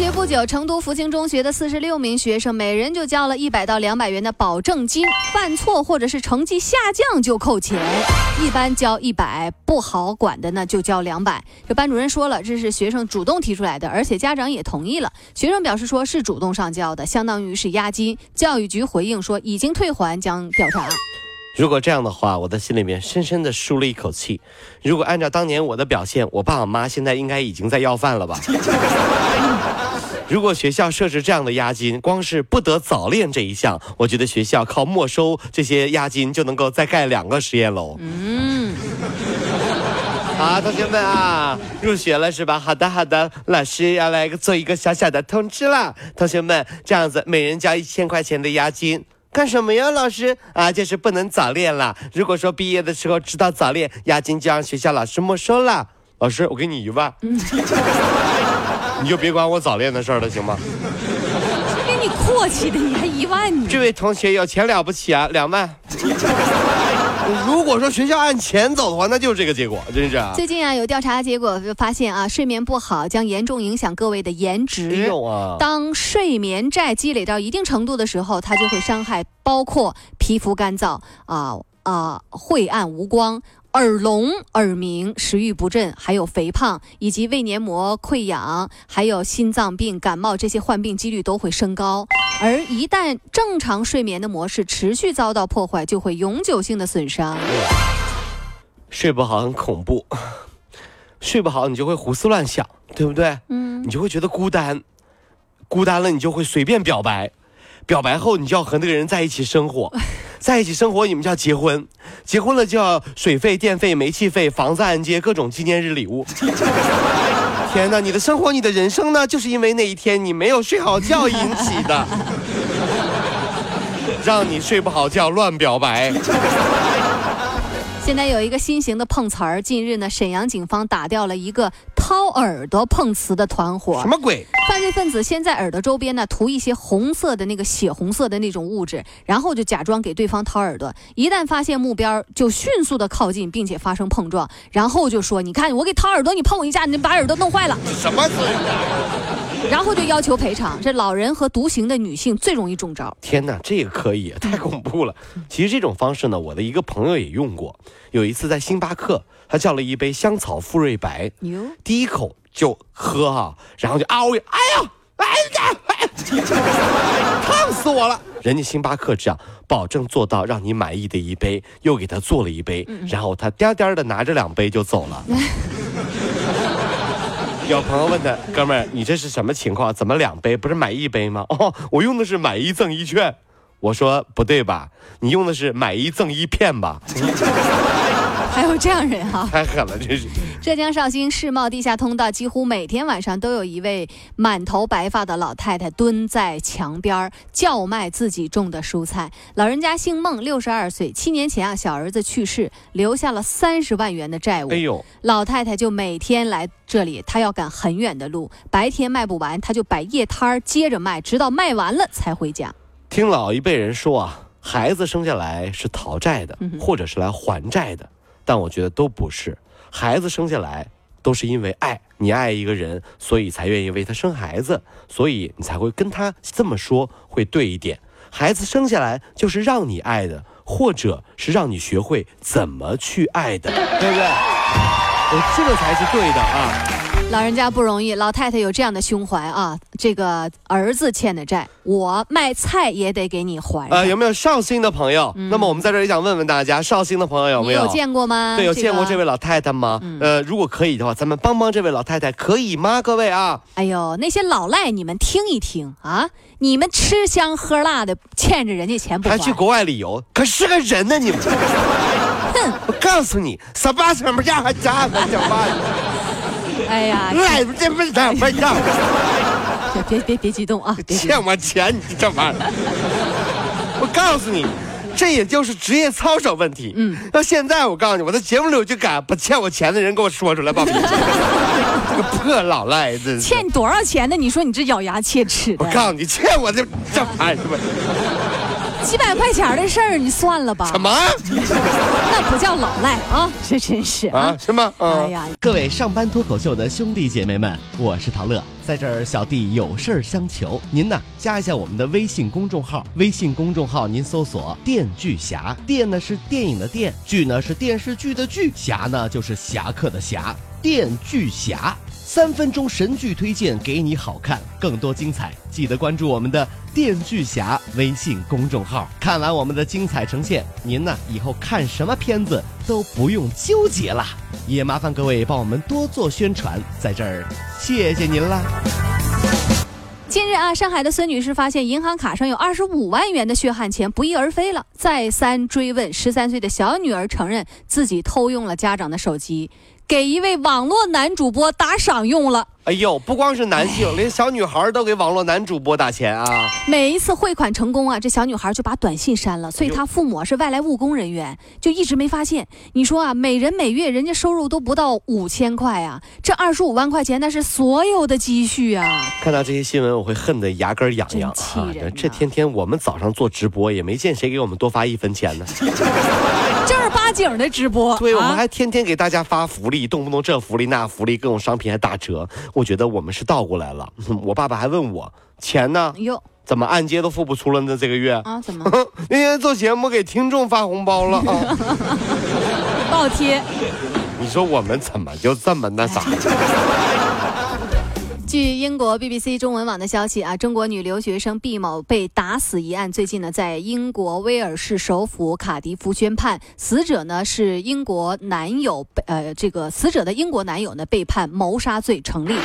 学不久，成都福清中学的四十六名学生，每人就交了一百到两百元的保证金，犯错或者是成绩下降就扣钱，一般交一百，不好管的呢就交两百。这班主任说了，这是学生主动提出来的，而且家长也同意了。学生表示说是主动上交的，相当于是押金。教育局回应说已经退还，将调查。如果这样的话，我的心里面深深的舒了一口气。如果按照当年我的表现，我爸我妈现在应该已经在要饭了吧？如果学校设置这样的押金，光是不得早恋这一项，我觉得学校靠没收这些押金就能够再盖两个实验楼。嗯。好，同学们啊，入学了是吧？好的，好的，老师要来做一个小小的通知了。同学们，这样子，每人交一千块钱的押金。干什么呀，老师？啊，就是不能早恋了。如果说毕业的时候知道早恋，押金就让学校老师没收了。老师，我给你一万。你就别管我早恋的事儿了，行吗？给你阔气的，你还一万？呢这位同学有钱了不起啊，两万。如果说学校按钱走的话，那就是这个结果，真是。啊最近啊，有调查结果发现啊，睡眠不好将严重影响各位的颜值。当睡眠债积累到一定程度的时候，它就会伤害包括皮肤干燥啊啊，晦暗无光。耳聋、耳鸣、食欲不振，还有肥胖，以及胃黏膜溃疡，还有心脏病、感冒这些患病几率都会升高。而一旦正常睡眠的模式持续遭到破坏，就会永久性的损伤。睡不好很恐怖，睡不好你就会胡思乱想，对不对？嗯。你就会觉得孤单，孤单了你就会随便表白，表白后你就要和那个人在一起生活。在一起生活，你们就要结婚，结婚了就要水费、电费、煤气费、房子按揭、各种纪念日礼物。天哪，你的生活、你的人生呢，就是因为那一天你没有睡好觉引起的，让你睡不好觉乱表白。现在有一个新型的碰瓷儿，近日呢，沈阳警方打掉了一个。掏耳朵碰瓷的团伙，什么鬼？犯罪分子先在耳朵周边呢涂一些红色的那个血红色的那种物质，然后就假装给对方掏耳朵。一旦发现目标，就迅速的靠近，并且发生碰撞，然后就说：“你看，我给掏耳朵，你碰我一下，你把耳朵弄坏了。”什么？然后就要求赔偿。这老人和独行的女性最容易中招。天哪，这个可以，太恐怖了。其实这种方式呢，我的一个朋友也用过。有一次在星巴克。他叫了一杯香草馥芮白，第一口就喝哈，然后就嗷呀，哎呀，哎呀，哎，烫死我了！人家星巴克这样，保证做到让你满意的一杯，又给他做了一杯，然后他颠颠的拿着两杯就走了。有朋友问他，哥们儿，你这是什么情况？怎么两杯？不是买一杯吗？哦，我用的是买一赠一券。我说不对吧？你用的是买一赠一片吧？还有这样人哈，太狠了，这是。浙江绍兴世贸地下通道，几乎每天晚上都有一位满头白发的老太太蹲在墙边叫卖自己种的蔬菜。老人家姓孟，六十二岁。七年前啊，小儿子去世，留下了三十万元的债务。哎呦，老太太就每天来这里，她要赶很远的路，白天卖不完，她就摆夜摊儿接着卖，直到卖完了才回家。听老一辈人说啊，孩子生下来是讨债的，或者是来还债的。但我觉得都不是，孩子生下来都是因为爱你爱一个人，所以才愿意为他生孩子，所以你才会跟他这么说会对一点。孩子生下来就是让你爱的，或者是让你学会怎么去爱的，对不对？这个才是对的啊。老人家不容易，老太太有这样的胸怀啊！这个儿子欠的债，我卖菜也得给你还。呃，有没有绍兴的朋友？那么我们在这里想问问大家，绍兴的朋友有没有？有见过吗？对，有见过这位老太太吗？呃，如果可以的话，咱们帮帮这位老太太，可以吗？各位啊！哎呦，那些老赖，你们听一听啊！你们吃香喝辣的，欠着人家钱不还？还去国外旅游，可是个人呢？你们，哼！我告诉你，十八什么样还加个什么？哎呀，来这不是怎么样？别别别激动啊！欠我钱，你这玩意儿！我告诉你，这也就是职业操守问题。嗯，那现在我告诉你，我在节目里我就敢把欠我钱的人给我说出来吧。这个破老赖子，欠你多少钱呢？你说你这咬牙切齿的。我告诉你，欠我这这玩意儿几百块钱的事儿，你算了吧。什么？那不叫老赖啊！这真是啊，是吗？哎呀，各位上班脱口秀的兄弟姐妹们，我是陶乐，在这儿小弟有事儿相求，您呢加一下我们的微信公众号，微信公众号您搜索“电锯侠”，电呢是电影的电，剧呢是电视剧的剧，侠呢就是侠客的侠，电锯侠。三分钟神剧推荐给你好看，更多精彩，记得关注我们的电锯侠微信公众号。看完我们的精彩呈现，您呢以后看什么片子都不用纠结了。也麻烦各位帮我们多做宣传，在这儿谢谢您啦。近日啊，上海的孙女士发现银行卡上有二十五万元的血汗钱不翼而飞了，再三追问，十三岁的小女儿承认自己偷用了家长的手机。给一位网络男主播打赏用了。哎呦，不光是男性，连小女孩都给网络男主播打钱啊！每一次汇款成功啊，这小女孩就把短信删了。所以她父母是外来务工人员，就一直没发现。你说啊，每人每月人家收入都不到五千块啊，这二十五万块钱那是所有的积蓄啊！看到这些新闻，我会恨得牙根痒痒啊！这天天我们早上做直播，也没见谁给我们多发一分钱呢。正儿八经的直播，对，我们还天天给大家发福利，动不动这福利那福利，各种商品还打折。我觉得我们是倒过来了。我爸爸还问我钱呢，哟，怎么按揭都付不出了呢？这个月啊，怎么？那天做节目给听众发红包了啊，倒贴。你说我们怎么就这么那啥？据英国 BBC 中文网的消息啊，中国女留学生毕某被打死一案，最近呢在英国威尔士首府卡迪夫宣判，死者呢是英国男友，呃，这个死者的英国男友呢被判谋杀罪成立。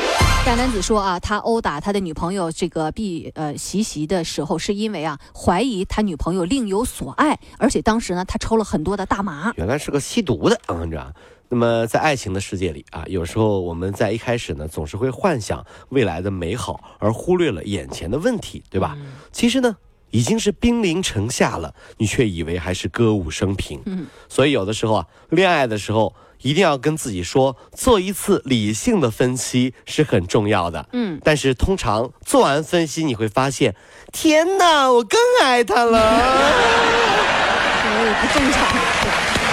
该男子说啊，他殴打他的女朋友这个毕呃袭袭的时候，是因为啊怀疑他女朋友另有所爱，而且当时呢他抽了很多的大麻，原来是个吸毒的啊，你知道。那么，在爱情的世界里啊，有时候我们在一开始呢，总是会幻想未来的美好，而忽略了眼前的问题，对吧？其实呢，已经是兵临城下了，你却以为还是歌舞升平。嗯，所以有的时候啊，恋爱的时候一定要跟自己说，做一次理性的分析是很重要的。嗯，但是通常做完分析，你会发现，天哪，我更爱他了。所以不正常。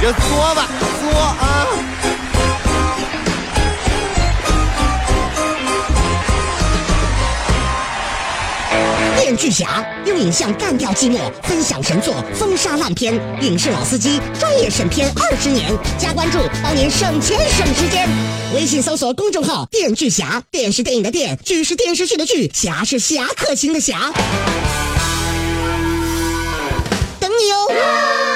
就作吧，作啊！电锯侠用影像干掉寂寞，分享神作，风沙烂片，影视老司机，专业审片二十年，加关注帮您省钱省时间。微信搜索公众号“电锯侠”，电视电影的电，剧是电视剧的剧，侠是侠客行的侠，等你哦。